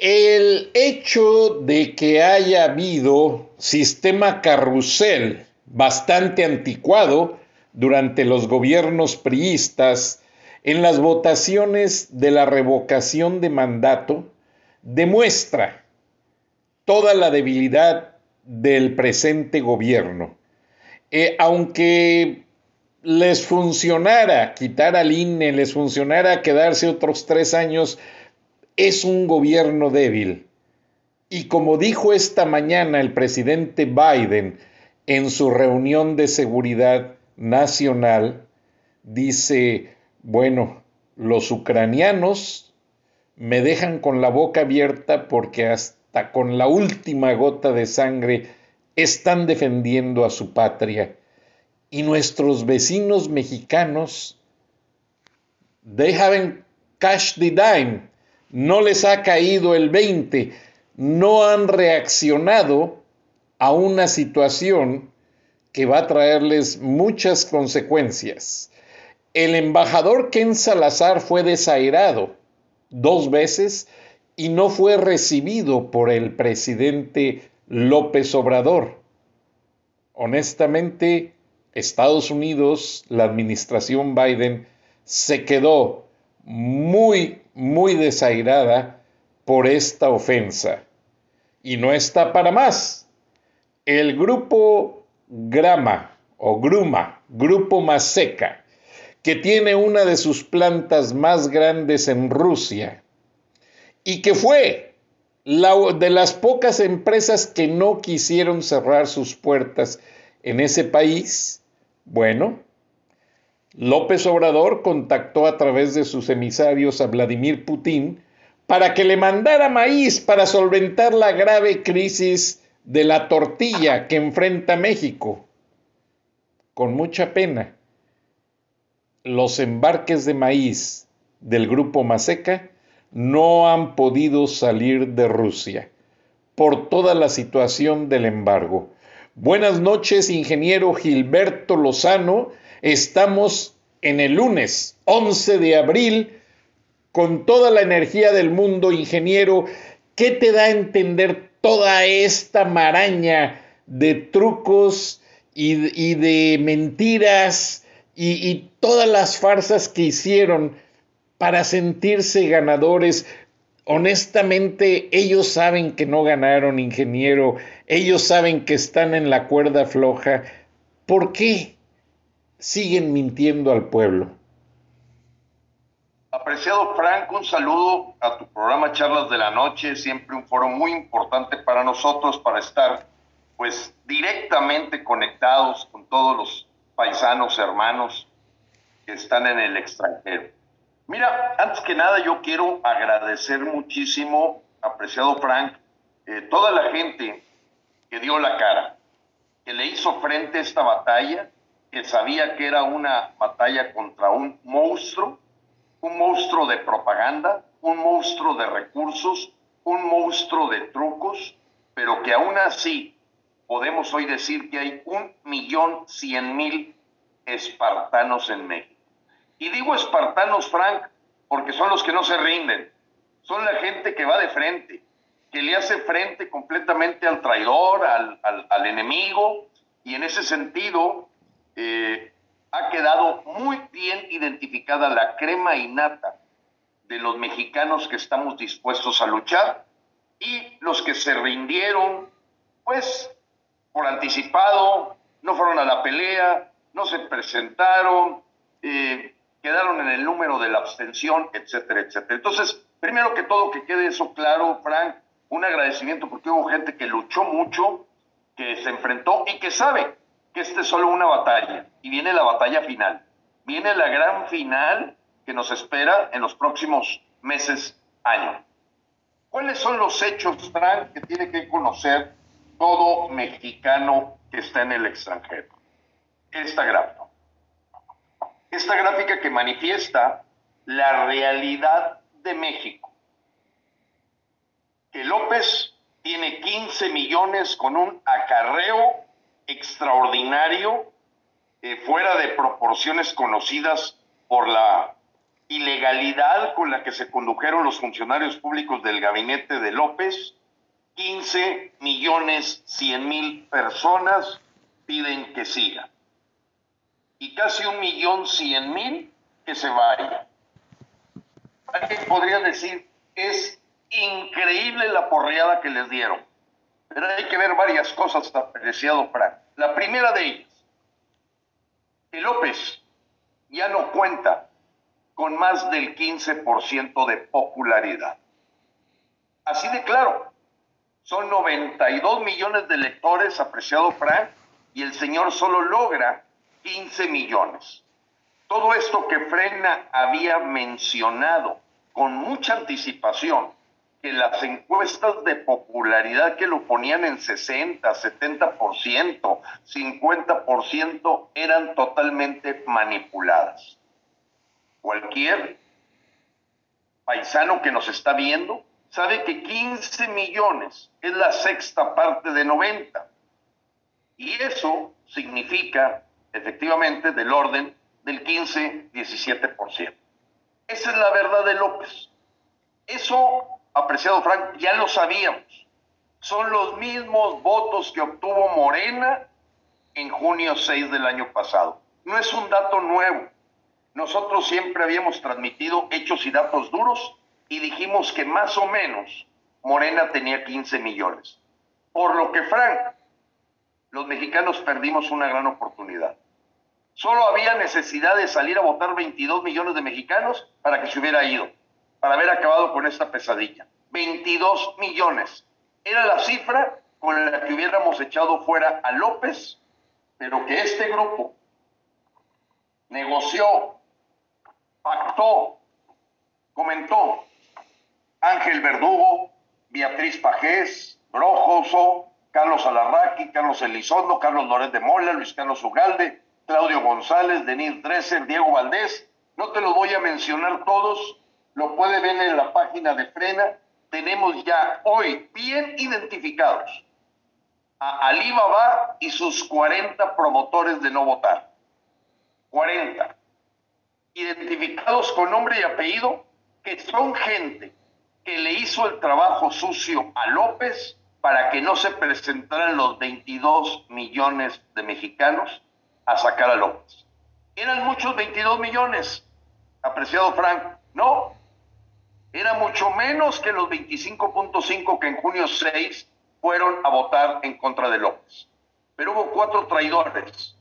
El hecho de que haya habido sistema carrusel bastante anticuado durante los gobiernos priistas en las votaciones de la revocación de mandato demuestra toda la debilidad del presente gobierno. Eh, aunque les funcionara quitar al INE, les funcionara quedarse otros tres años es un gobierno débil. Y como dijo esta mañana el presidente Biden en su reunión de seguridad nacional, dice, bueno, los ucranianos me dejan con la boca abierta porque hasta con la última gota de sangre están defendiendo a su patria. Y nuestros vecinos mexicanos, they haven't cashed the dime no les ha caído el 20, no han reaccionado a una situación que va a traerles muchas consecuencias. El embajador Ken Salazar fue desairado dos veces y no fue recibido por el presidente López Obrador. Honestamente, Estados Unidos, la administración Biden, se quedó muy, muy desairada por esta ofensa. Y no está para más. El grupo Grama o Gruma, Grupo Maseca, que tiene una de sus plantas más grandes en Rusia y que fue la, de las pocas empresas que no quisieron cerrar sus puertas en ese país, bueno, López Obrador contactó a través de sus emisarios a Vladimir Putin para que le mandara maíz para solventar la grave crisis de la tortilla que enfrenta México. Con mucha pena, los embarques de maíz del grupo Maseca no han podido salir de Rusia por toda la situación del embargo. Buenas noches, ingeniero Gilberto Lozano Estamos en el lunes 11 de abril con toda la energía del mundo, ingeniero. ¿Qué te da a entender toda esta maraña de trucos y, de mentiras y, y todas las farsas que hicieron para sentirse ganadores? honestamente, ellos saben que no ganaron, ingeniero, ellos saben que están en la cuerda floja. ¿Por qué? Siguen mintiendo al pueblo. Apreciado Frank, un saludo a tu programa Charlas de la Noche, siempre un foro muy importante para nosotros para estar pues directamente conectados con todos los paisanos, hermanos que están en el extranjero. Mira, antes que nada yo quiero agradecer muchísimo, apreciado Frank, eh, toda la gente que dio la cara, que le hizo frente a esta batalla, que sabía que era una batalla contra un monstruo, un monstruo de propaganda, un monstruo de recursos, un monstruo de trucos, pero que aún así podemos hoy decir que hay un millón cien mil espartanos en México. Y digo espartanos, Frank, porque son los que no se rinden, son la gente que va de frente, que le hace frente completamente al traidor, al, al, al enemigo, y en ese sentido eh, ha quedado muy bien identificada la crema innata de los mexicanos que estamos dispuestos a luchar y los que se rindieron, pues por anticipado, no fueron a la pelea, no se presentaron, eh, quedaron en el número de la abstención, etcétera, etcétera. Entonces, primero que todo, que quede eso claro, Frank, un agradecimiento porque hubo gente que luchó mucho, que se enfrentó y que sabe que este es solo una batalla y viene la batalla final, viene la gran final que nos espera en los próximos meses, años. ¿Cuáles son los hechos, Frank, que tiene que conocer todo mexicano que está en el extranjero? Esta gráfica. Esta gráfica que manifiesta la realidad de México. Que López tiene 15 millones con un acarreo extraordinario, eh, fuera de proporciones conocidas por la ilegalidad con la que se condujeron los funcionarios públicos del gabinete de López, 15 millones 100 mil personas piden que siga. Y casi un millón 100 mil que se vaya. Alguien podría decir, es increíble la porreada que les dieron. Pero hay que ver varias cosas, apreciado Frank. La primera de ellas, que López ya no cuenta con más del 15% de popularidad. Así de claro, son 92 millones de electores, apreciado Frank, y el señor solo logra 15 millones. Todo esto que Frena había mencionado con mucha anticipación, que las encuestas de popularidad que lo ponían en 60, 70%, 50% eran totalmente manipuladas cualquier paisano que nos está viendo sabe que 15 millones es la sexta parte de 90. Y eso significa, efectivamente, del orden del 15-17%. Esa es la verdad de López. Eso, apreciado Frank, ya lo sabíamos. Son los mismos votos que obtuvo Morena en junio 6 del año pasado. No es un dato nuevo. Nosotros siempre habíamos transmitido hechos y datos duros y dijimos que más o menos Morena tenía 15 millones. Por lo que, Frank, los mexicanos perdimos una gran oportunidad. Solo había necesidad de salir a votar 22 millones de mexicanos para que se hubiera ido, para haber acabado con esta pesadilla. 22 millones. Era la cifra con la que hubiéramos echado fuera a López, pero que este grupo negoció pactó, comentó Ángel Verdugo, Beatriz Pajés, Brojoso, Carlos Alarraqui, Carlos Elizondo, Carlos Loret de Mola, Luis Carlos Ugalde, Claudio González, Denis Dresser, Diego Valdés. No te los voy a mencionar todos, lo puede ver en la página de Frena. Tenemos ya hoy bien identificados a Alibaba y sus 40 promotores de no votar. 40 identificados con nombre y apellido, que son gente que le hizo el trabajo sucio a López para que no se presentaran los 22 millones de mexicanos a sacar a López. Eran muchos 22 millones, apreciado Frank. No, era mucho menos que los 25.5 que en junio 6 fueron a votar en contra de López. Pero hubo cuatro traidores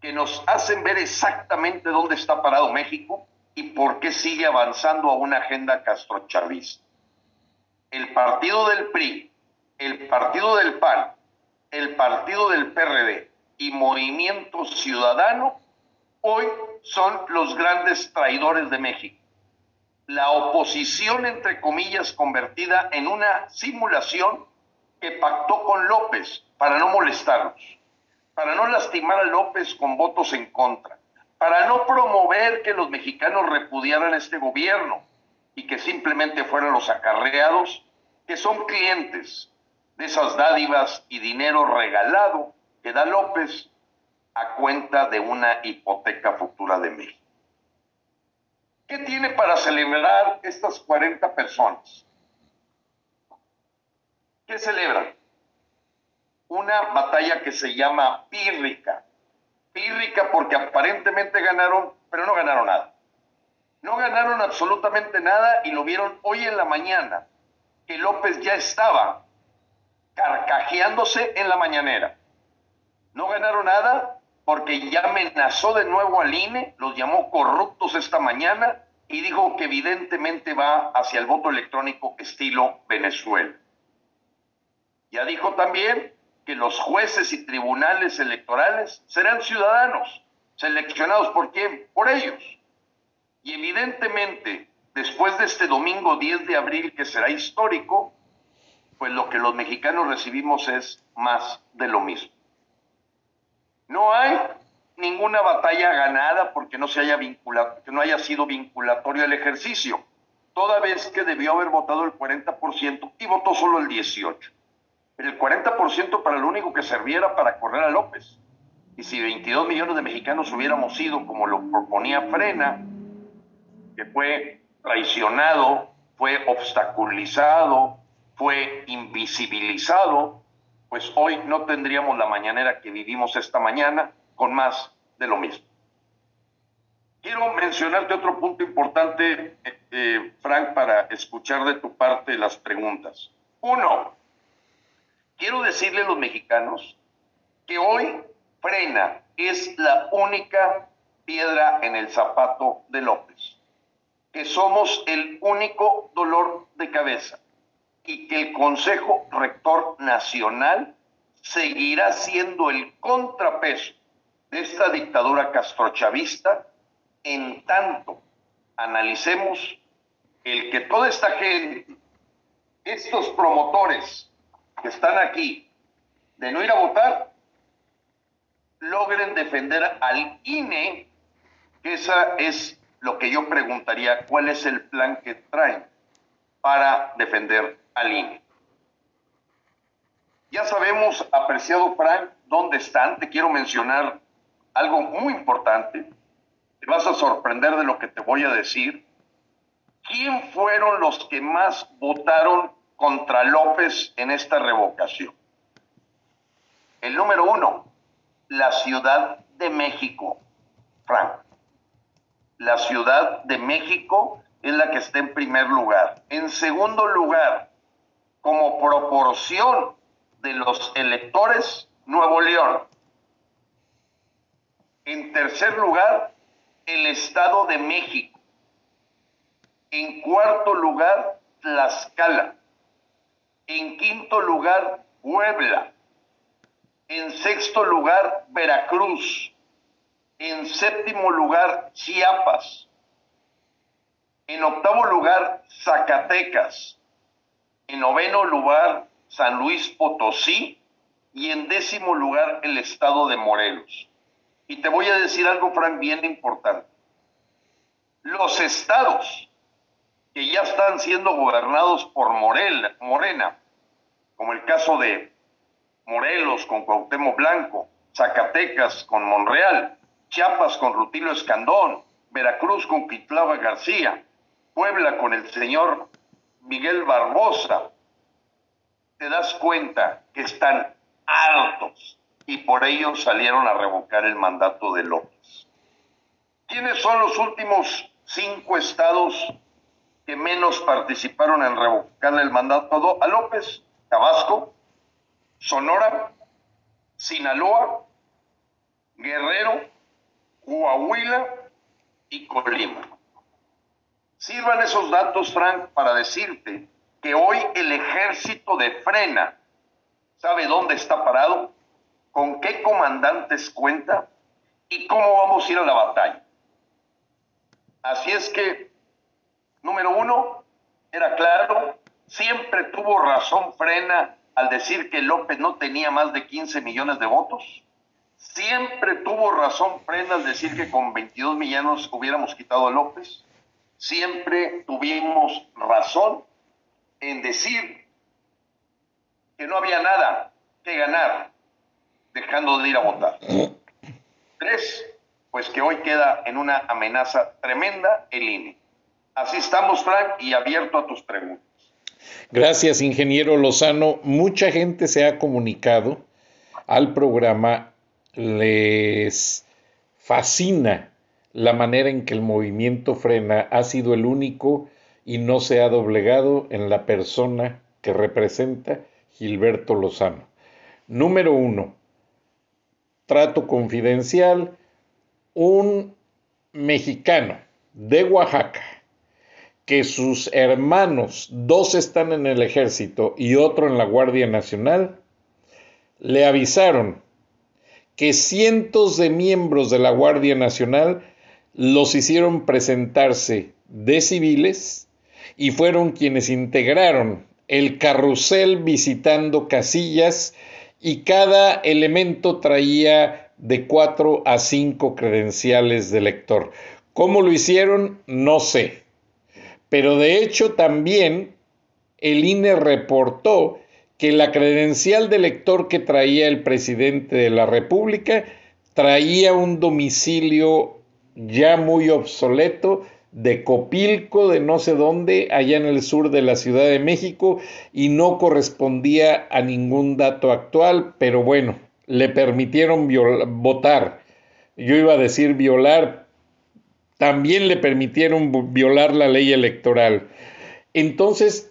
que nos hacen ver exactamente dónde está parado México y por qué sigue avanzando a una agenda castrochavista. El partido del PRI, el partido del PAN, el partido del PRD y Movimiento Ciudadano hoy son los grandes traidores de México. La oposición, entre comillas, convertida en una simulación que pactó con López para no molestarlos para no lastimar a López con votos en contra, para no promover que los mexicanos repudiaran este gobierno y que simplemente fueran los acarreados que son clientes de esas dádivas y dinero regalado que da López a cuenta de una hipoteca futura de México. ¿Qué tiene para celebrar estas 40 personas? ¿Qué celebran? una batalla que se llama pírrica. Pírrica porque aparentemente ganaron, pero no ganaron nada. No ganaron absolutamente nada y lo vieron hoy en la mañana que López ya estaba carcajeándose en la mañanera. No ganaron nada porque ya amenazó de nuevo al INE, los llamó corruptos esta mañana y dijo que evidentemente va hacia el voto electrónico estilo Venezuela. Ya dijo también que los jueces y tribunales electorales serán ciudadanos, seleccionados por quién? Por ellos. Y evidentemente, después de este domingo 10 de abril, que será histórico, pues lo que los mexicanos recibimos es más de lo mismo. No hay ninguna batalla ganada porque no se haya vinculado, que no haya sido vinculatorio el ejercicio, toda vez que debió haber votado el 40% y votó solo el 18. Pero el 40% para lo único que serviera para correr a López. Y si 22 millones de mexicanos hubiéramos sido como lo proponía Frena, que fue traicionado, fue obstaculizado, fue invisibilizado, pues hoy no tendríamos la mañanera que vivimos esta mañana con más de lo mismo. Quiero mencionarte otro punto importante, eh, eh, Frank, para escuchar de tu parte las preguntas. Uno, quiero decirle a los mexicanos que hoy frena es la única piedra en el zapato de López, que somos el único dolor de cabeza y que el Consejo Rector Nacional seguirá siendo el contrapeso de esta dictadura castrochavista en tanto analicemos el que toda esta gente, estos promotores que están aquí de no ir a votar, logren defender al INE, que esa es lo que yo preguntaría, ¿cuál es el plan que traen para defender Ya sabemos, apreciado Frank, dónde están. Te quiero mencionar algo muy importante. Te vas a sorprender de lo que te voy a decir. ¿Quién fueron los que más votaron contra López en esta revocación? El número uno, la Ciudad de México, Frank. La Ciudad de México es la que está en primer lugar. En segundo lugar, como proporción de los electores, Nuevo León. En tercer lugar, el Estado de México. En cuarto lugar, Tlaxcala. En quinto lugar, Puebla. En sexto lugar, Veracruz. En séptimo lugar, Chiapas. En octavo lugar, Zacatecas. En noveno lugar, San Luis Potosí. Y en décimo lugar, el estado de Morelos. Y te voy a decir algo, Frank, bien importante. Los estados que ya están siendo gobernados por Morena, como el caso de Morelos con Cuauhtémoc Blanco, Zacatecas con Monreal, Chiapas con Rutilio Escandón, Veracruz con Quitlava García, Puebla con el señor Miguel Barbosa, te das cuenta que están hartos y por ello salieron a revocar el mandato de López. ¿Quiénes son los últimos cinco estados que menos participaron en revocar el mandato a López? Tabasco, Sonora, Sinaloa, Guerrero, Coahuila y Colima. Sirvan esos datos, Frank, decirte que hoy el ejército de frena sabe dónde está parado, con qué comandantes cuenta y cómo vamos a ir a la batalla. Así es que, número uno, era claro, siempre tuvo razón Frena al decir que López no tenía más de 15 millones de votos. Siempre tuvo razón Frena al decir que con 22 millones hubiéramos quitado a López. Siempre tuvimos razón en decir que no había nada que ganar dejando de ir a votar. Tres, pues que hoy queda en una amenaza tremenda el INE. Así estamos, Frank, y abierto a tus preguntas. Gracias, ingeniero Lozano. Mucha gente se ha comunicado al programa, les fascina la manera en que el movimiento frena ha sido el único y no se ha doblegado en la persona que representa Gilberto Lozano. Número uno, trato confidencial, un mexicano de Oaxaca, que sus hermanos, dos están en el ejército y otro en la Guardia Nacional, le avisaron que cientos de miembros de la Guardia Nacional los hicieron presentarse de civiles y fueron quienes integraron el carrusel visitando casillas y cada elemento traía de cuatro a cinco credenciales de lector. ¿Cómo lo hicieron? No sé. Pero de hecho también el INE reportó que la credencial de lector que traía el presidente de la República traía un domicilio ya muy obsoleto de Copilco, de no sé dónde, allá en el sur de la Ciudad de México, y no correspondía a ningún dato actual, pero bueno, le permitieron votar. Yo iba a decir violar, también le permitieron violar la ley electoral. Entonces,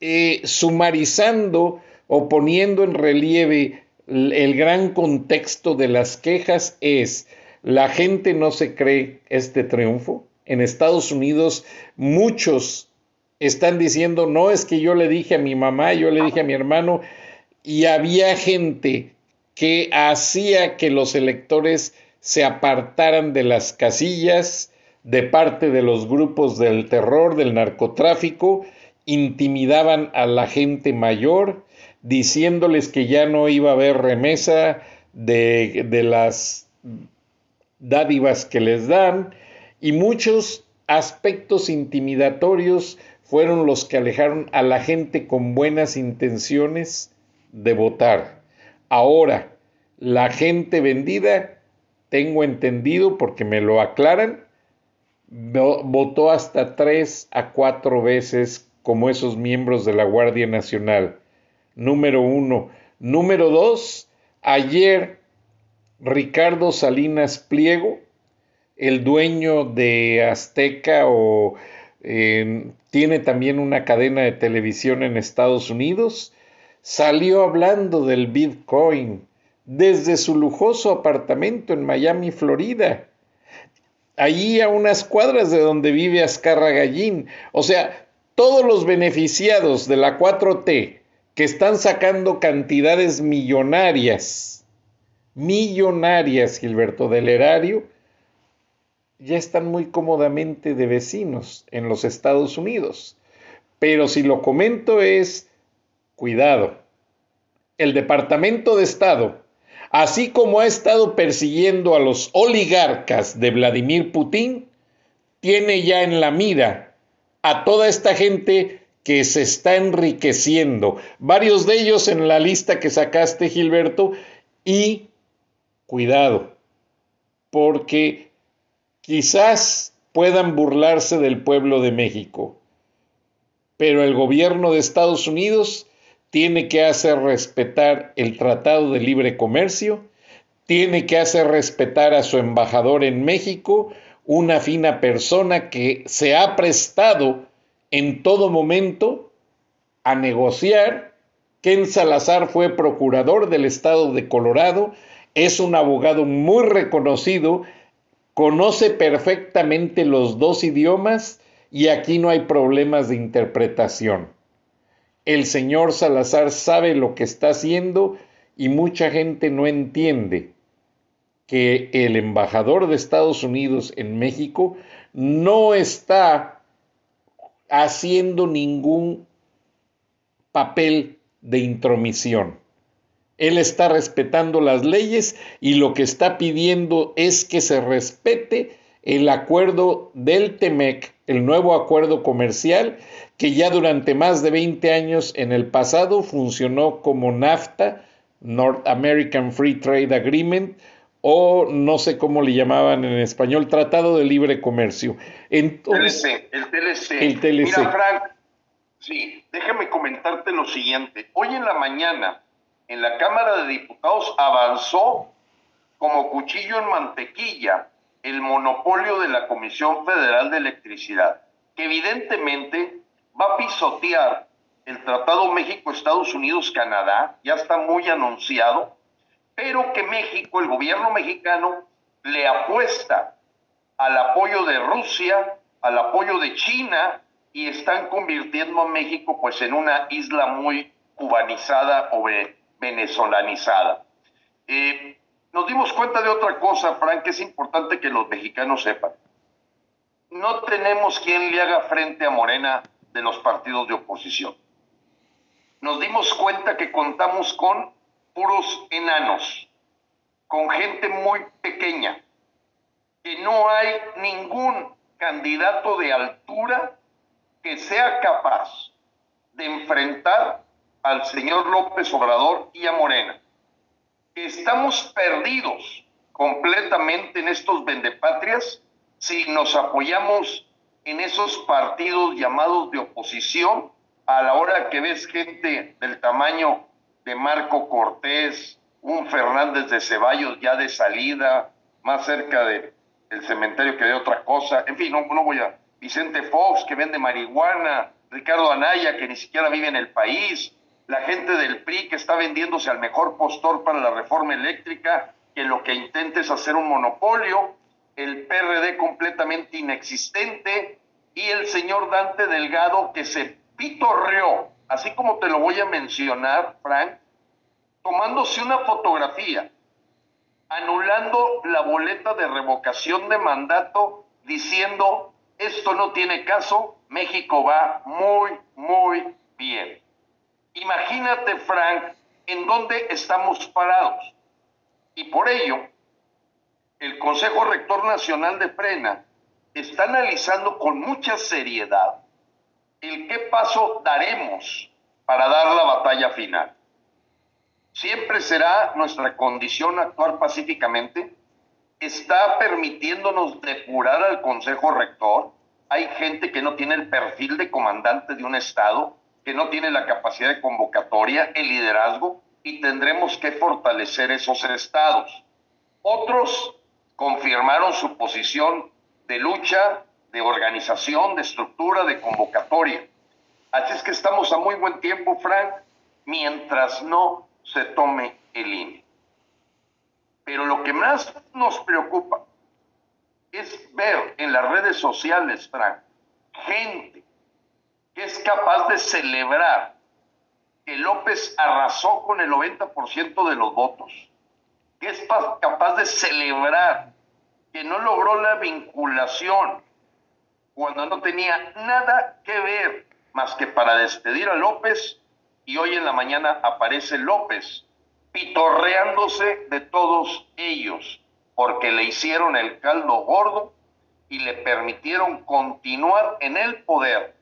eh, sumarizando o poniendo en relieve el gran contexto de las quejas es, la gente no se cree este triunfo. En Estados Unidos muchos están diciendo, no es que yo le dije a mi mamá, yo le dije a mi hermano, y había gente que hacía que los electores se apartaran de las casillas de parte de los grupos del terror, del narcotráfico, intimidaban a la gente mayor, diciéndoles que ya no iba a haber remesa de, de las dádivas que les dan, y muchos aspectos intimidatorios fueron los que alejaron a la gente con buenas intenciones de votar. Ahora, la gente vendida, tengo entendido porque me lo aclaran, votó hasta tres a cuatro veces como esos miembros de la Guardia Nacional. Número uno. Número dos, ayer Ricardo Salinas Pliego, el dueño de Azteca o tiene también una cadena de televisión en Estados Unidos, salió hablando del Bitcoin desde su lujoso apartamento en Miami, Florida. Allí a unas cuadras de donde vive Azcarra Gallín. O sea, todos los beneficiados de la 4T que están sacando cantidades millonarias, millonarias, Gilberto, del erario, ya están muy cómodamente de vecinos en los Estados Unidos. Pero si lo comento es, cuidado, el Departamento de Estado, así como ha estado persiguiendo a los oligarcas de Vladimir Putin, tiene ya en la mira a toda esta gente que se está enriqueciendo, varios de ellos en la lista que sacaste, Gilberto, y cuidado, porque quizás puedan burlarse del pueblo de México, pero el gobierno de Estados Unidos tiene que hacer respetar el Tratado de Libre Comercio, tiene que hacer respetar a su embajador en México, una fina persona que se ha prestado en todo momento a negociar. Ken Salazar fue procurador del estado de Colorado, es un abogado muy reconocido, conoce perfectamente los dos idiomas y aquí no hay problemas de interpretación. El señor Salazar sabe lo que está haciendo y mucha gente no entiende que el embajador de Estados Unidos en México no está haciendo ningún papel de intromisión. Él está respetando las leyes y lo que está pidiendo es que se respete el acuerdo del TEMEC, el nuevo acuerdo comercial que ya durante más de 20 años en el pasado funcionó como NAFTA, North American Free Trade Agreement, o no sé cómo le llamaban en español, Tratado de Libre Comercio. TLC, el TLC. El TLC. Mira, Frank, sí, déjame comentarte lo siguiente. Hoy en la mañana, en la Cámara de Diputados avanzó como cuchillo en mantequilla el monopolio de la Comisión Federal de Electricidad. que evidentemente va a pisotear el Tratado México-Estados Unidos-Canadá, ya está muy anunciado, pero que México, el gobierno mexicano, le apuesta al apoyo de Rusia, al apoyo de China, y están convirtiendo a México pues en una isla muy cubanizada o venezolanizada. Eh, nos dimos cuenta de otra cosa, Frank, que es importante que los mexicanos sepan. No tenemos quien le haga frente a Morena de los partidos de oposición. Nos dimos cuenta que contamos con puros enanos, con gente muy pequeña, que no hay ningún candidato de altura que sea capaz de enfrentar al señor López Obrador y a Morena. Estamos perdidos completamente en estos vendepatrias si nos apoyamos en esos partidos llamados de oposición a la hora que ves gente del tamaño de Marco Cortés, un Fernández de Ceballos ya de salida, más cerca de, del cementerio que de otra cosa, en fin, no, no voy a... Vicente Fox que vende marihuana, Ricardo Anaya que ni siquiera vive en el país, la gente del PRI que está vendiéndose al mejor postor para la reforma eléctrica, que lo que intenta es hacer un monopolio, el PRD completamente inexistente y el señor Dante Delgado que se pitorreó, así como te lo voy a mencionar, Frank, tomándose una fotografía, anulando la boleta de revocación de mandato, diciendo, esto no tiene caso, México va muy, muy bien. Imagínate, Frank, en dónde estamos parados. Y por ello, el Consejo Rector Nacional de Frena está analizando con mucha seriedad el qué paso daremos para dar la batalla final. Siempre será nuestra condición actuar pacíficamente. Está permitiéndonos depurar al Consejo Rector. Hay gente que no tiene el perfil de comandante de un Estado que no tiene la capacidad de convocatoria, el liderazgo, y tendremos que fortalecer esos estados. Otros confirmaron su posición de lucha, de organización, de estructura, de convocatoria. Así es que estamos a muy buen tiempo, Frank, mientras no se tome el INE. Pero lo que más nos preocupa es ver en las redes sociales, Frank, gente que es capaz de celebrar que López arrasó con el 90% de los votos, que es capaz de celebrar que no logró la vinculación cuando no tenía nada que ver más que para despedir a López y hoy en la mañana aparece López pitorreándose de todos ellos porque le hicieron el caldo gordo y le permitieron continuar en el poder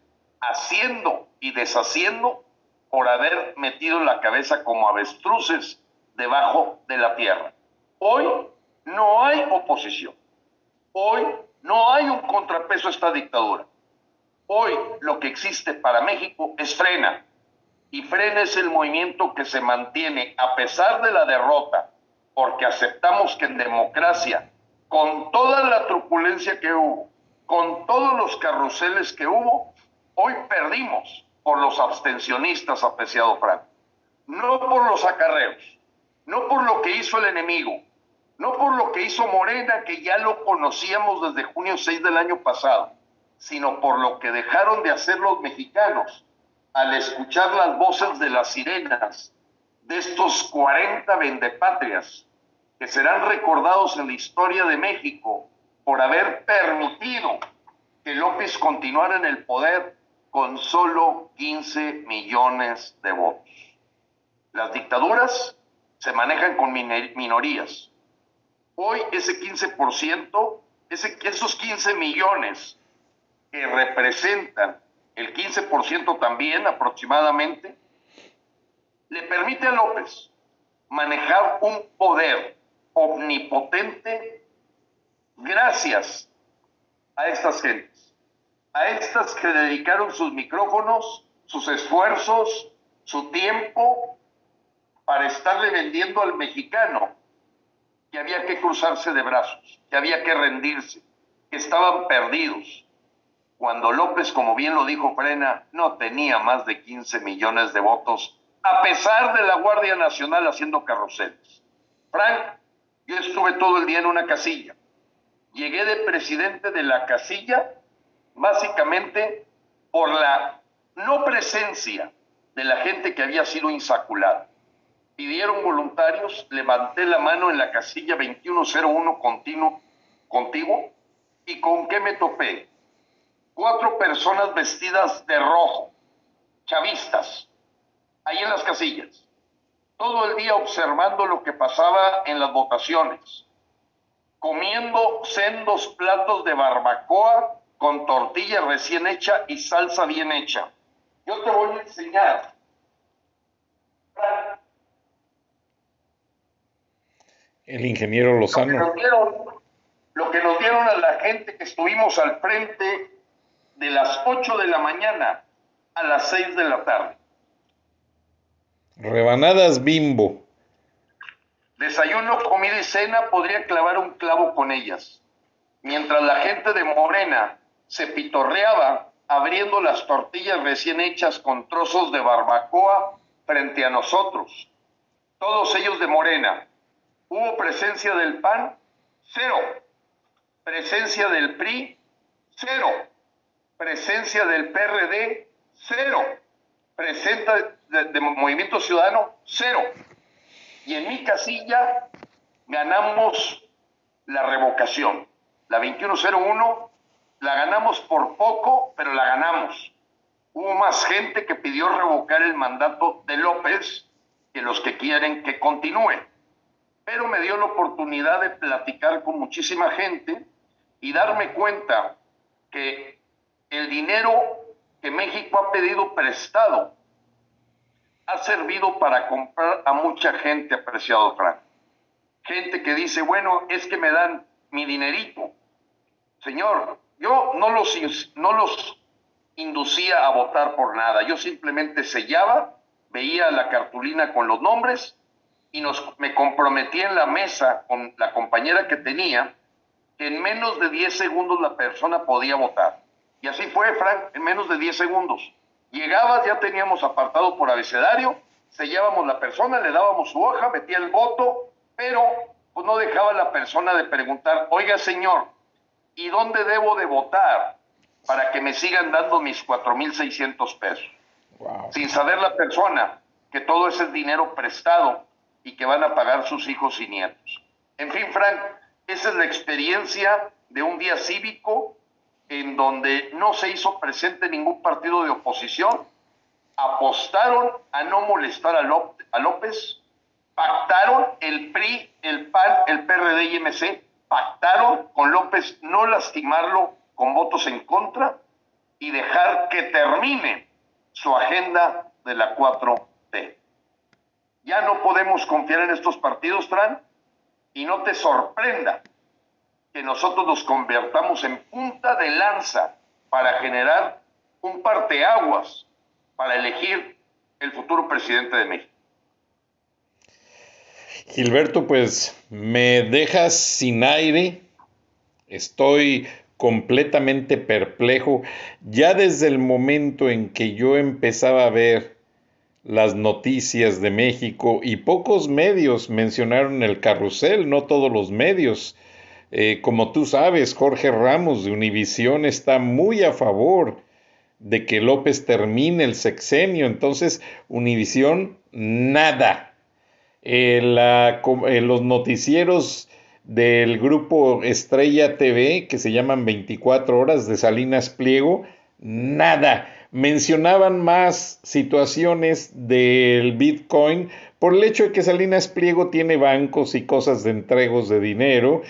haciendo y deshaciendo por haber metido la cabeza como avestruces debajo de la tierra. Hoy no hay oposición. Hoy no hay un contrapeso a esta dictadura. Hoy lo que existe para México es frena. Y frena es el movimiento que se mantiene a pesar de la derrota, porque aceptamos que en democracia, con toda la truculencia que hubo, con todos los carruseles que hubo, Hoy perdimos por los abstencionistas, apreciado Frank. No por los acarreos, no por lo que hizo el enemigo, no por lo que hizo Morena, que ya lo conocíamos desde junio 6 del año pasado, sino por lo que dejaron de hacer los mexicanos al escuchar las voces de las sirenas de estos 40 vendepatrias que serán recordados en la historia de México por haber permitido que López continuara en el poder con solo 15 millones de votos. Las dictaduras se manejan con minorías. Hoy ese 15%, ese, esos 15 millones que representan el 15% también aproximadamente, le permite a López manejar un poder omnipotente gracias a estas gentes a estas que dedicaron sus micrófonos, sus esfuerzos, su tiempo para estarle vendiendo al mexicano que había que cruzarse de brazos, que había que rendirse, que estaban perdidos. cuando López, como bien lo dijo Frena, no tenía más de 15 millones de votos, a pesar de la Guardia Nacional haciendo carruseles. Frank, yo estuve todo el día en una casilla. Llegué de presidente de la casilla, básicamente por la no presencia de la gente que había sido insaculada. Pidieron voluntarios, levanté la mano en la casilla 2101 continuo, contigo, y con qué me topé cuatro personas vestidas de rojo, chavistas, ahí en las casillas, todo el día observando lo que pasaba en las votaciones, comiendo sendos platos de barbacoa con tortilla recién hecha y salsa bien hecha. Yo te voy a enseñar. El ingeniero Lozano. Lo que, nos dieron, lo que nos dieron a la gente que estuvimos al frente de las 8 de la mañana a las 6 de la tarde. Rebanadas bimbo. Desayuno, comida y cena podría clavar un clavo con ellas. Mientras la gente de Morena se pitorreaba abriendo las tortillas recién hechas con trozos de barbacoa frente a nosotros. Todos ellos de Morena. Hubo presencia del PAN, cero. Presencia del PRI, cero presencia del PRD, cero. Presencia de, Movimiento Ciudadano, cero. Y en mi casilla ganamos la revocación. La 2101 la ganamos por poco, pero la ganamos. Hubo más gente que pidió revocar el mandato de López que los que quieren que continúe. Pero me dio la oportunidad de platicar con muchísima gente y darme cuenta que el dinero que México ha pedido prestado ha servido para comprar a mucha gente, apreciado Frank. Gente que dice, bueno, es que me dan mi dinerito. Señor, yo no los, no los inducía a votar por nada. Yo simplemente sellaba, veía la cartulina con los nombres y nos, me comprometí en la mesa con la compañera que tenía que en menos de 10 segundos la persona podía votar. Y así fue, Frank, en menos de 10 segundos. Llegabas, ya teníamos apartado por abecedario, sellábamos la persona, le dábamos su hoja, metía el voto, pero pues no dejaba la persona de preguntar, oiga señor, ¿y dónde debo de votar para que me sigan dando mis 4.600 pesos? Sin saber la persona que todo ese es dinero prestado y que van a pagar sus hijos y nietos. En fin, Frank, esa es la experiencia de un día cívico en donde no se hizo presente ningún partido de oposición, apostaron a no molestar a López, pactaron el PRI, el PAN, el PRD y MC, pactaron con López no lastimarlo con votos en contra y dejar que termine su agenda de la 4T. Ya no podemos confiar en estos partidos, Fran, y no te sorprenda que nosotros nos convertamos en punta de lanza para generar un parteaguas para elegir el futuro presidente de México. Gilberto, pues me dejas sin aire, estoy completamente perplejo. Ya desde el momento en que yo empezaba a ver las noticias de México y pocos medios mencionaron el carrusel, no todos los medios, eh, como tú sabes, Jorge Ramos de Univisión está muy a favor de que López termine el sexenio. Entonces, Univisión, nada. Los noticieros del grupo Estrella TV, que se llaman 24 horas de Salinas Pliego, nada. Mencionaban más situaciones del Bitcoin por el hecho de que Salinas Pliego tiene bancos y cosas de entregos de dinero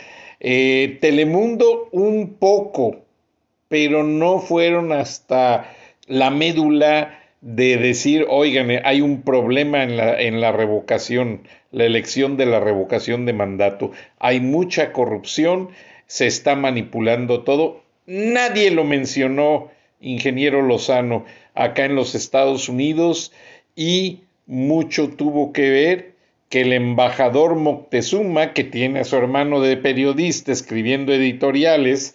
eh, Telemundo un poco, pero no fueron hasta la médula de decir, oigan, hay un problema en la, en la revocación, la elección de la revocación de mandato. Hay mucha corrupción, se está manipulando todo. Nadie lo mencionó, ingeniero Lozano, acá en los Estados Unidos y mucho tuvo que ver que el embajador Moctezuma, que tiene a su hermano de periodista escribiendo editoriales,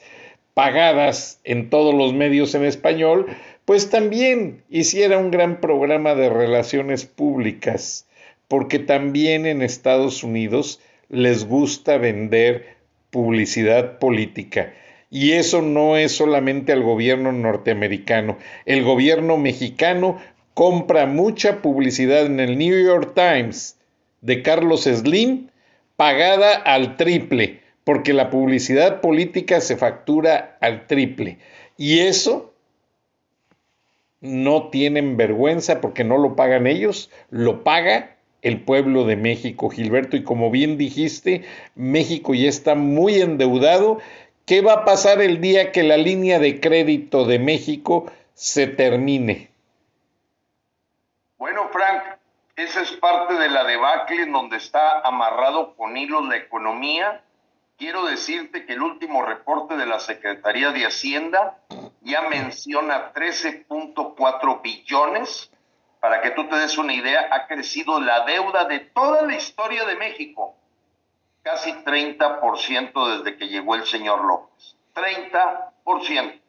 pagadas en todos los medios en español, pues también hiciera un gran programa de relaciones públicas, porque también en Estados Unidos les gusta vender publicidad política. Y eso no es solamente al gobierno norteamericano. El gobierno mexicano compra mucha publicidad en el New York Times de Carlos Slim pagada al triple, porque la publicidad política se factura al triple. Y eso no tienen vergüenza porque no lo pagan ellos, lo paga el pueblo de México, Gilberto. Y como bien dijiste, México ya está muy endeudado. ¿Qué va a pasar el día que la línea de crédito de México se termine? Bueno, Frank, esa es parte de la debacle en donde está amarrado con hilos la economía. Quiero decirte que el último reporte de la Secretaría de Hacienda ya menciona 13.4 billones. Para que tú te des una idea, ha crecido la deuda de toda la historia de México. Casi 30% desde que llegó el señor López. 30%.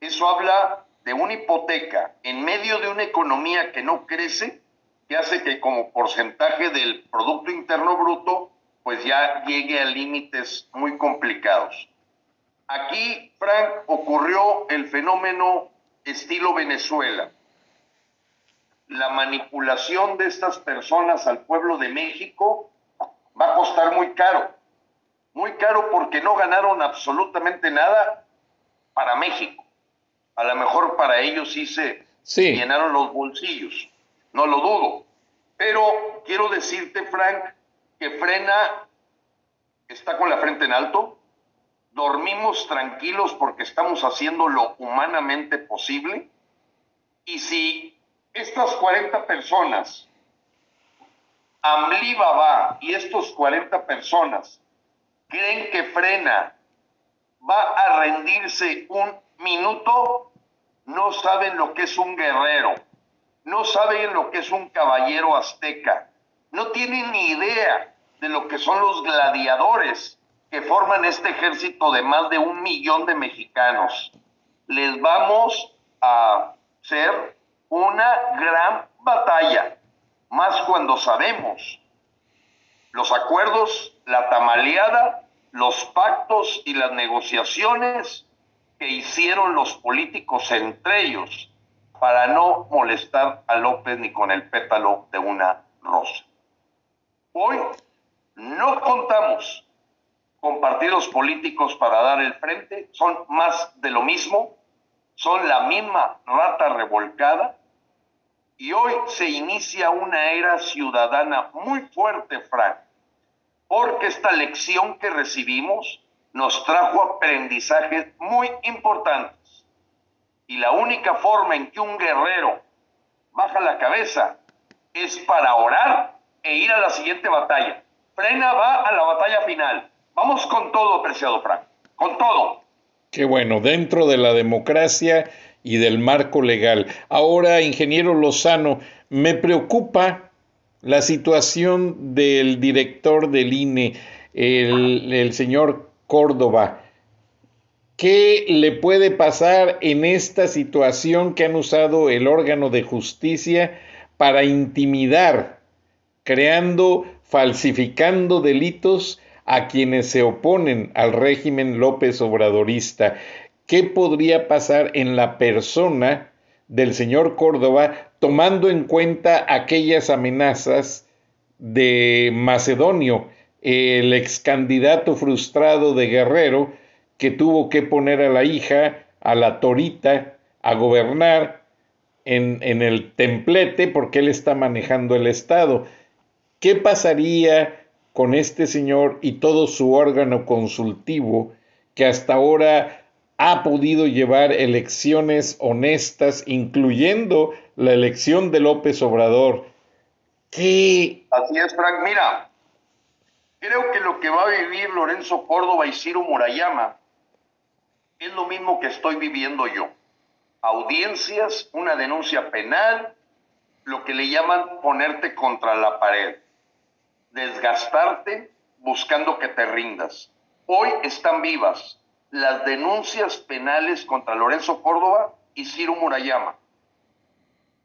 Eso habla de una hipoteca en medio de una economía que no crece, que hace que como porcentaje del Producto Interno Bruto, pues ya llegue a límites muy complicados. Aquí, Frank, ocurrió el fenómeno estilo Venezuela. La manipulación de estas personas al pueblo de México va a costar muy caro. Muy caro porque no ganaron absolutamente nada para México. A lo mejor para ellos sí se llenaron los bolsillos. No lo dudo. Pero quiero decirte, Frank, que Frena está con la frente en alto, dormimos tranquilos porque estamos haciendo lo humanamente posible. Y si estas 40 personas, Amlíbaba y estos 40 personas creen que frena, va a rendirse un minuto, no saben lo que es un guerrero, no saben lo que es un caballero azteca, no tienen ni idea de lo que son los gladiadores que forman este ejército de más de un millón de mexicanos. Les vamos a hacer una gran batalla, más cuando sabemos los acuerdos, la tamaleada, los pactos y las negociaciones que hicieron los políticos entre ellos para no molestar a López ni con el pétalo de una rosa. Hoy no contamos con partidos políticos para dar el frente, son más de lo mismo, son la misma rata revolcada. Y hoy se inicia una era ciudadana muy fuerte, Frank, porque esta lección que recibimos nos trajo aprendizajes muy importantes. Y la única forma en que un guerrero baja la cabeza es para orar e ir a la siguiente batalla. Frena va a la batalla final. Vamos con todo, preciado Frank, con todo. Qué bueno, dentro de la democracia y del marco legal. Ahora, ingeniero Lozano, me preocupa la situación del director del INE, el, el señor Córdoba. ¿Qué le puede pasar en esta situación que han usado el órgano de justicia para intimidar, creando falsificando delitos a quienes se oponen al régimen López Obradorista. ¿Qué podría pasar en la persona del señor Córdoba tomando en cuenta aquellas amenazas de Macedonio, el ex candidato frustrado de Guerrero, que tuvo que poner a la hija, a la torita, a gobernar en, en el templete porque él está manejando el Estado? ¿Qué pasaría con este señor y todo su órgano consultivo que hasta ahora ha podido llevar elecciones honestas, incluyendo la elección de López Obrador? ¿Qué? Así es, Frank. Mira, creo que lo que va a vivir Lorenzo Córdoba y Ciro Murayama es lo mismo que estoy viviendo yo. Audiencias, una denuncia penal, lo que le llaman ponerte contra la pared desgastarte buscando que te rindas. Hoy están vivas, las denuncias penales contra Lorenzo Córdoba y Ciro Murayama.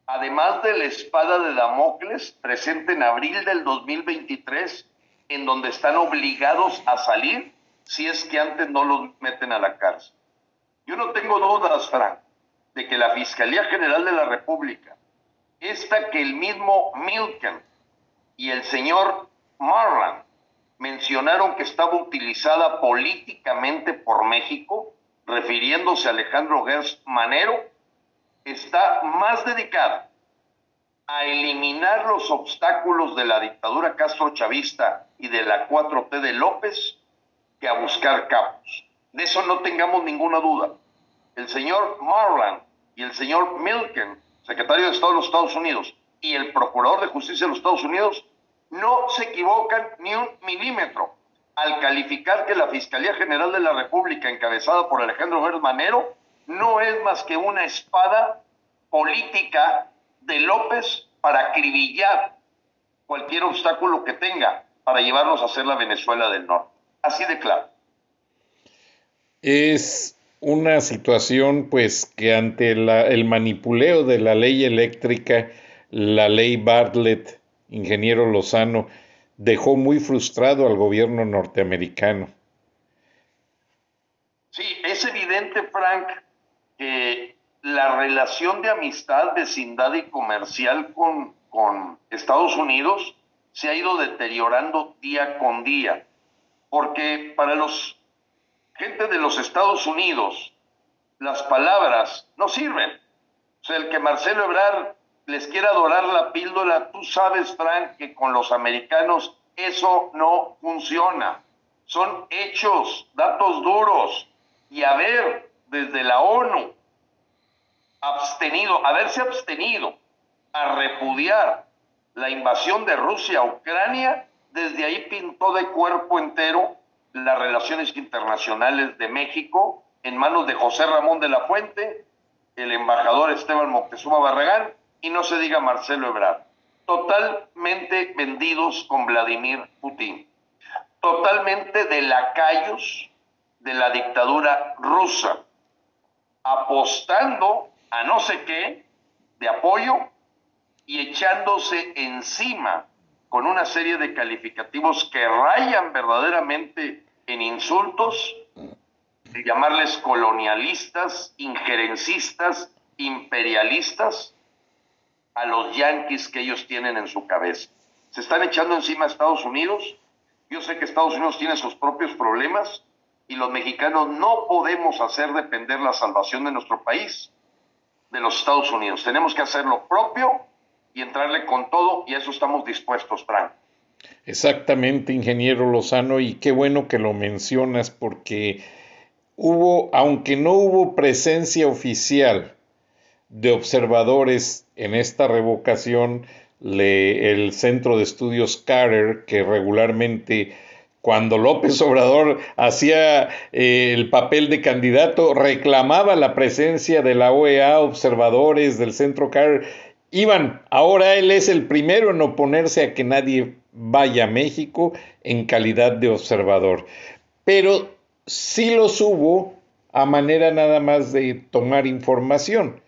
Además de la espada de Damocles presente en abril del 2023, en donde están obligados a salir si es que antes no los meten a la cárcel. Yo no tengo dudas, Frank, de que la Fiscalía General de la República, esta que el mismo Milken y el señor Marland mencionaron que estaba utilizada políticamente por México, refiriéndose a Alejandro Gers Manero, está más dedicada a eliminar los obstáculos de la dictadura castro-chavista y de la 4T de López que a buscar capos. De eso no tengamos ninguna duda. El señor Marland y el señor Milken, secretario de Estado de los Estados Unidos, y el procurador de justicia de los Estados Unidos, no se equivocan ni un milímetro al calificar que la Fiscalía General de la República, encabezada por Alejandro Gers Manero, no es más que una espada política de López para acribillar cualquier obstáculo que tenga para llevarnos a ser la Venezuela del Norte. Así de claro. Es una situación pues que ante el manipuleo de la ley eléctrica, la ley Bartlett, ingeniero Lozano, dejó muy frustrado al gobierno norteamericano. Sí, es evidente, Frank, que la relación de amistad, vecindad y comercial con, con Estados Unidos se ha ido deteriorando día con día, porque para los gente de los Estados Unidos las palabras no sirven. O sea, el que Marcelo Ebrard les quiera dorar la píldora, tú sabes, Frank, que con los americanos eso no funciona. Son hechos, datos duros. Y haber desde la ONU abstenido, haberse abstenido a repudiar la invasión de Rusia a Ucrania, desde ahí pintó de cuerpo entero las relaciones internacionales de México en manos de José Ramón de la Fuente, el embajador Esteban Moctezuma Barragán y no se diga Marcelo Ebrard. Totalmente vendidos con Vladimir Putin. Totalmente de lacayos de la dictadura rusa. Apostando a no sé qué de apoyo y echándose encima con una serie de calificativos que rayan verdaderamente en insultos, de llamarles colonialistas, injerencistas, imperialistas, a los yanquis que ellos tienen en su cabeza. Se están echando encima a Estados Unidos. Yo sé que Estados Unidos tiene sus propios problemas y los mexicanos no podemos hacer depender la salvación de nuestro país de los Estados Unidos. Tenemos que hacer lo propio y entrarle con todo y a eso estamos dispuestos, Frank. Exactamente, ingeniero Lozano, y qué bueno que lo mencionas porque hubo, aunque no hubo presencia oficial de observadores en esta revocación, el Centro de Estudios Carter, que regularmente cuando López Obrador hacía eh, el papel de candidato, reclamaba la presencia de la OEA, observadores del Centro Carter, iban. Ahora él es el primero en oponerse a que nadie vaya a México en calidad de observador. Pero sí los hubo a manera nada más de tomar información.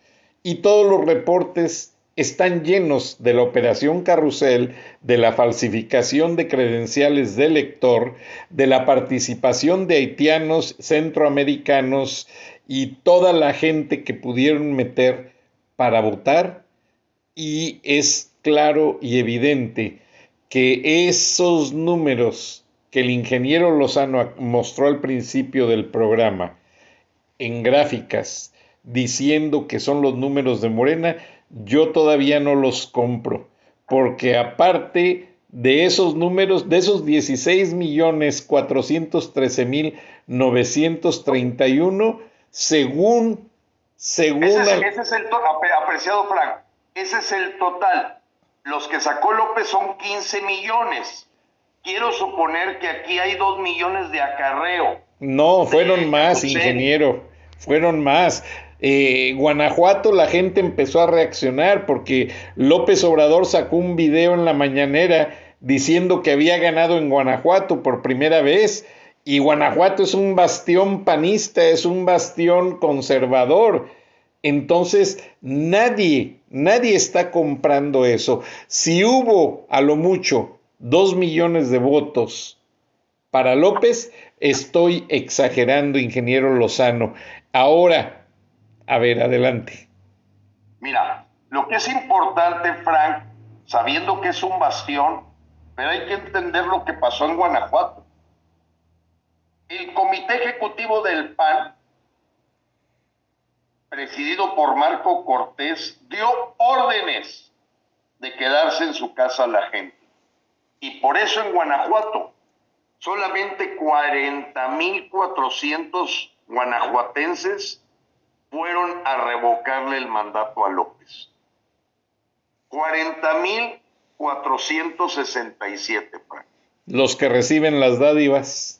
Y todos los reportes están llenos de la operación carrusel, de la falsificación de credenciales del lector, de la participación de haitianos, centroamericanos y toda la gente que pudieron meter para votar. Y es claro y evidente que esos números que el ingeniero Lozano mostró al principio del programa en gráficas diciendo que son los números de Morena, yo todavía no los compro, porque aparte de esos números, de esos 16 millones 413 mil 931, según, según... Ese es, ese es el, apreciado Frank, ese es el total los que sacó López son 15 millones. Quiero suponer que aquí hay 2 millones de acarreo. No, fueron más, ingeniero. Fueron más. Eh, Guanajuato la gente empezó a reaccionar porque López Obrador sacó un video en la mañanera diciendo que había ganado en Guanajuato por primera vez Y Guanajuato es un bastión panista, es un bastión conservador. Entonces, nadie, nadie está comprando eso. Si hubo a lo mucho dos millones de votos para López, estoy exagerando, ingeniero Lozano. Ahora, a ver, adelante. Mira, lo que es importante, Frank, sabiendo que es un bastión, pero hay que entender lo que pasó en Guanajuato. El comité ejecutivo del PAN, presidido por Marco Cortés, dio órdenes de quedarse en su casa la gente. Y por eso en Guanajuato, solamente 40.400 guanajuatenses fueron a revocarle el mandato a López. 40.467, Los que reciben las dádivas.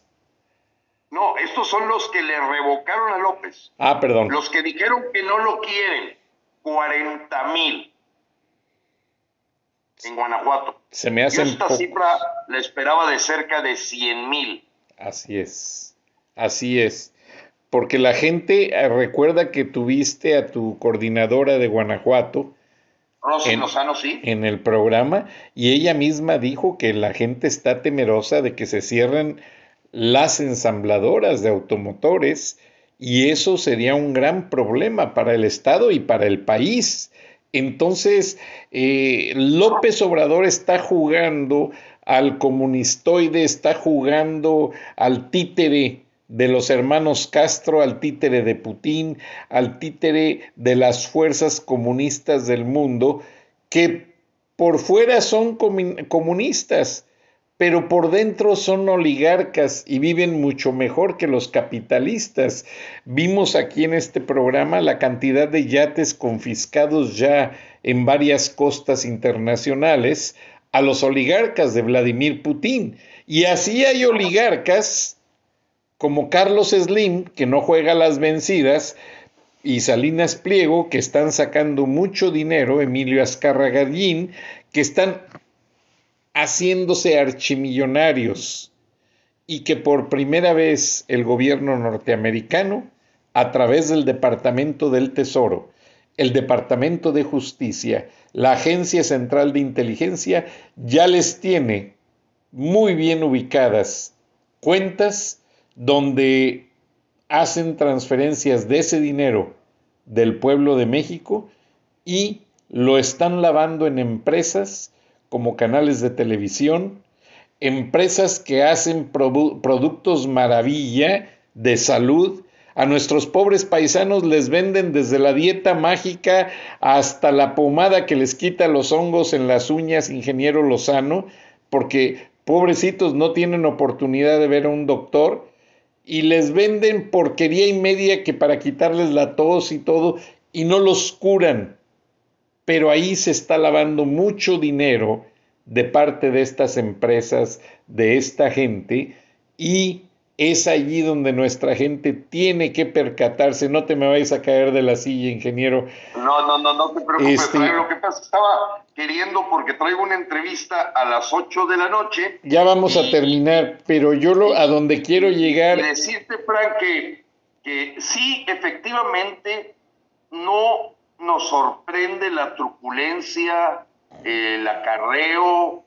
No, estos son los que le revocaron a López. Ah, perdón. Los que dijeron que no lo quieren. 40.000 en Guanajuato. Se me hace. esta cifra la esperaba de cerca de 100 mil. Así es, así es. Porque la gente eh, recuerda que tuviste a tu coordinadora de Guanajuato. Rosy Lozano, sí. En el programa, y ella misma dijo que la gente está temerosa de que se cierren las ensambladoras de automotores, y eso sería un gran problema para el Estado y para el país. Entonces, eh, López Obrador está jugando al comunistoide, está jugando al títere de los hermanos Castro, al títere de Putin, al títere de las fuerzas comunistas del mundo, que por fuera son comunistas, pero por dentro son oligarcas y viven mucho mejor que los capitalistas. Vimos aquí en este programa la cantidad de yates confiscados ya en varias costas internacionales a los oligarcas de Vladimir Putin. Y así hay oligarcas como Carlos Slim, que no juega las vencidas, y Salinas Pliego, que están sacando mucho dinero, Emilio Azcarra Gallín, que están haciéndose archimillonarios y que por primera vez el gobierno norteamericano, a través del Departamento del Tesoro, el Departamento de Justicia, la Agencia Central de Inteligencia, ya les tiene muy bien ubicadas cuentas donde hacen transferencias de ese dinero del pueblo de México y lo están lavando en empresas como canales de televisión, empresas que hacen productos maravilla de salud. A nuestros pobres paisanos les venden desde la dieta mágica hasta la pomada que les quita los hongos en las uñas, ingeniero Lozano, porque pobrecitos no tienen oportunidad de ver a un doctor y les venden porquería y media que para quitarles la tos y todo y no los curan. Pero ahí se está lavando mucho dinero de parte de estas empresas, de esta gente, y es allí donde nuestra gente tiene que percatarse. No te me vayas a caer de la silla, ingeniero. No, no, no, no te preocupes. Este, lo que pasa, estaba queriendo porque traigo una entrevista a las 8 de la noche. Ya vamos a terminar, pero yo lo, a donde quiero llegar. Decirte, Frank, que, que sí, efectivamente, no nos sorprende la truculencia, el acarreo,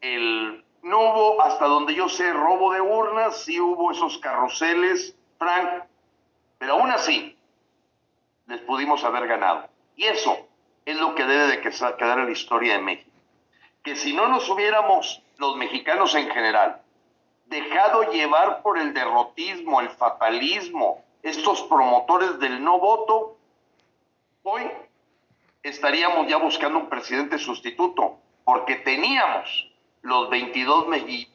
el... No hubo, hasta donde yo sé, robo de urnas, sí hubo esos carruseles, Frank, pero aún así les pudimos haber ganado. Y eso es lo que debe de quedar en la historia de México. Que si no nos hubiéramos, los mexicanos en general, dejado llevar por el derrotismo, el fatalismo, estos promotores del no voto, hoy estaríamos ya buscando un presidente sustituto, porque teníamos los 22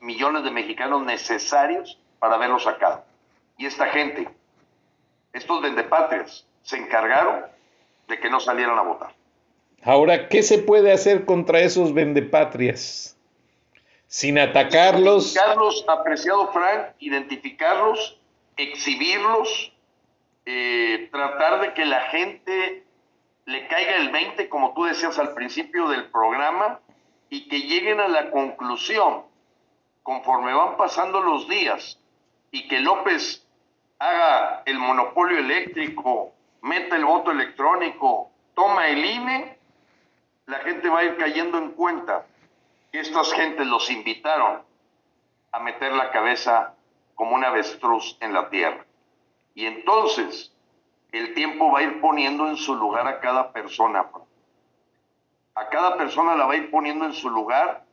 millones de mexicanos necesarios para haberlo sacado. Y esta gente, estos vendepatrias, se encargaron de que no salieran a votar. Ahora, ¿qué se puede hacer contra esos vendepatrias? Sin atacarlos. Identificarlos, apreciado Frank, identificarlos, exhibirlos, eh, tratar de que la gente le caiga el 20, como tú decías al principio del programa, y que lleguen a la conclusión, conforme van pasando los días y que López haga el monopolio eléctrico, meta el voto electrónico, toma el INE, la gente va a ir cayendo en cuenta que estas gentes los invitaron a meter la cabeza como un avestruz en la tierra. Y entonces el tiempo va a ir poniendo en su lugar a cada persona. A cada persona la va a ir poniendo en su lugar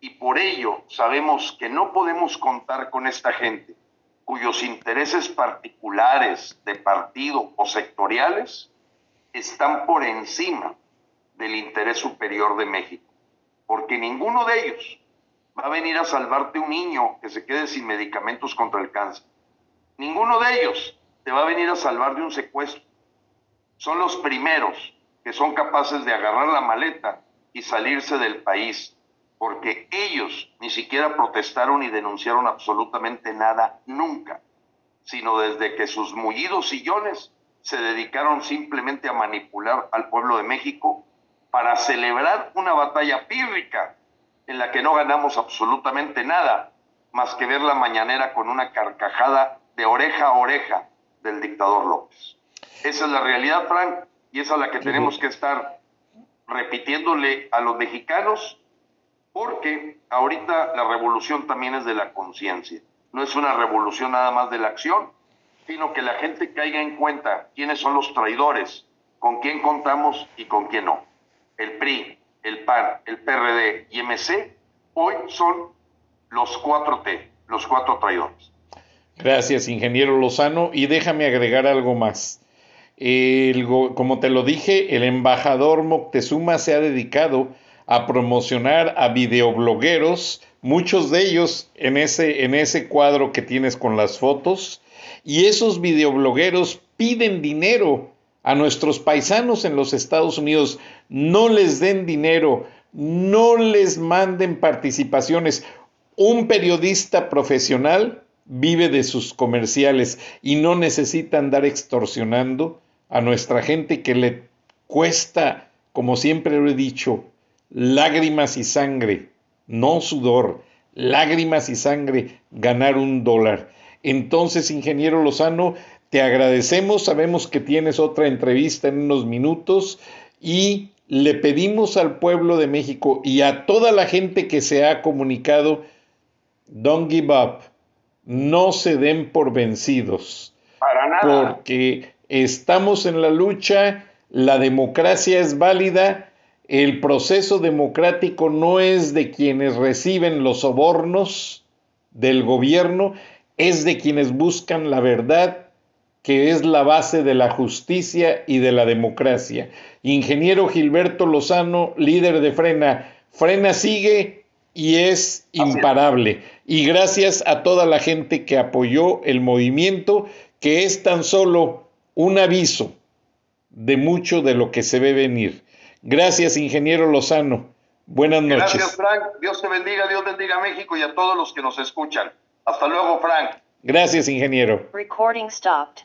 y por ello sabemos que no podemos contar con esta gente cuyos intereses particulares de partido o sectoriales están por encima del interés superior de México. Porque ninguno de ellos va a venir a salvarte un niño que se quede sin medicamentos contra el cáncer. Ninguno de ellos te va a venir a salvar de un secuestro. Son los primeros que son capaces de agarrar la maleta y salirse del país, porque ellos ni siquiera protestaron y denunciaron absolutamente nada nunca, sino desde que sus mullidos sillones se dedicaron simplemente a manipular al pueblo de México para celebrar una batalla pírrica en la que no ganamos absolutamente nada, más que ver la mañanera con una carcajada de oreja a oreja del dictador López. Esa es la realidad, Frank, y es la que tenemos que estar repitiéndole a los mexicanos, porque ahorita la revolución también es de la conciencia. No es una revolución nada más de la acción, sino que la gente caiga en cuenta quiénes son los traidores, con quién contamos y con quién no. El PRI, el PAN, el PRD y MC hoy son los cuatro T, los cuatro traidores. Gracias, ingeniero Lozano. Y déjame agregar algo más. Como te lo dije, el embajador Moctezuma se ha dedicado a promocionar a videoblogueros, muchos de ellos en ese, en ese cuadro que tienes con las fotos, y esos videoblogueros piden dinero a nuestros paisanos en los Estados Unidos. No les den dinero, no les manden participaciones. Un periodista profesional vive de sus comerciales y no necesita andar extorsionando a nuestra gente que le cuesta, como siempre lo he dicho, lágrimas y sangre, no sudor, lágrimas y sangre ganar un dólar. Entonces, ingeniero Lozano, te agradecemos, sabemos que tienes otra entrevista en unos minutos y le pedimos al pueblo de México y a toda la gente que se ha comunicado, don't give up no se den por vencidos. Para nada. Porque estamos en la lucha, la democracia es válida, el proceso democrático no es de quienes reciben los sobornos del gobierno, es de quienes buscan la verdad, que es la base de la justicia y de la democracia. Ingeniero Gilberto Lozano, líder de Frena. Frena sigue y es imparable. Y gracias a toda la gente que apoyó el movimiento, que es tan solo un aviso de mucho de lo que se ve venir. Gracias, ingeniero Lozano. Buenas noches. Gracias, Frank. Dios te bendiga, Dios bendiga a México y a todos los que nos escuchan. Hasta luego, Frank. Gracias, ingeniero. Recording stopped.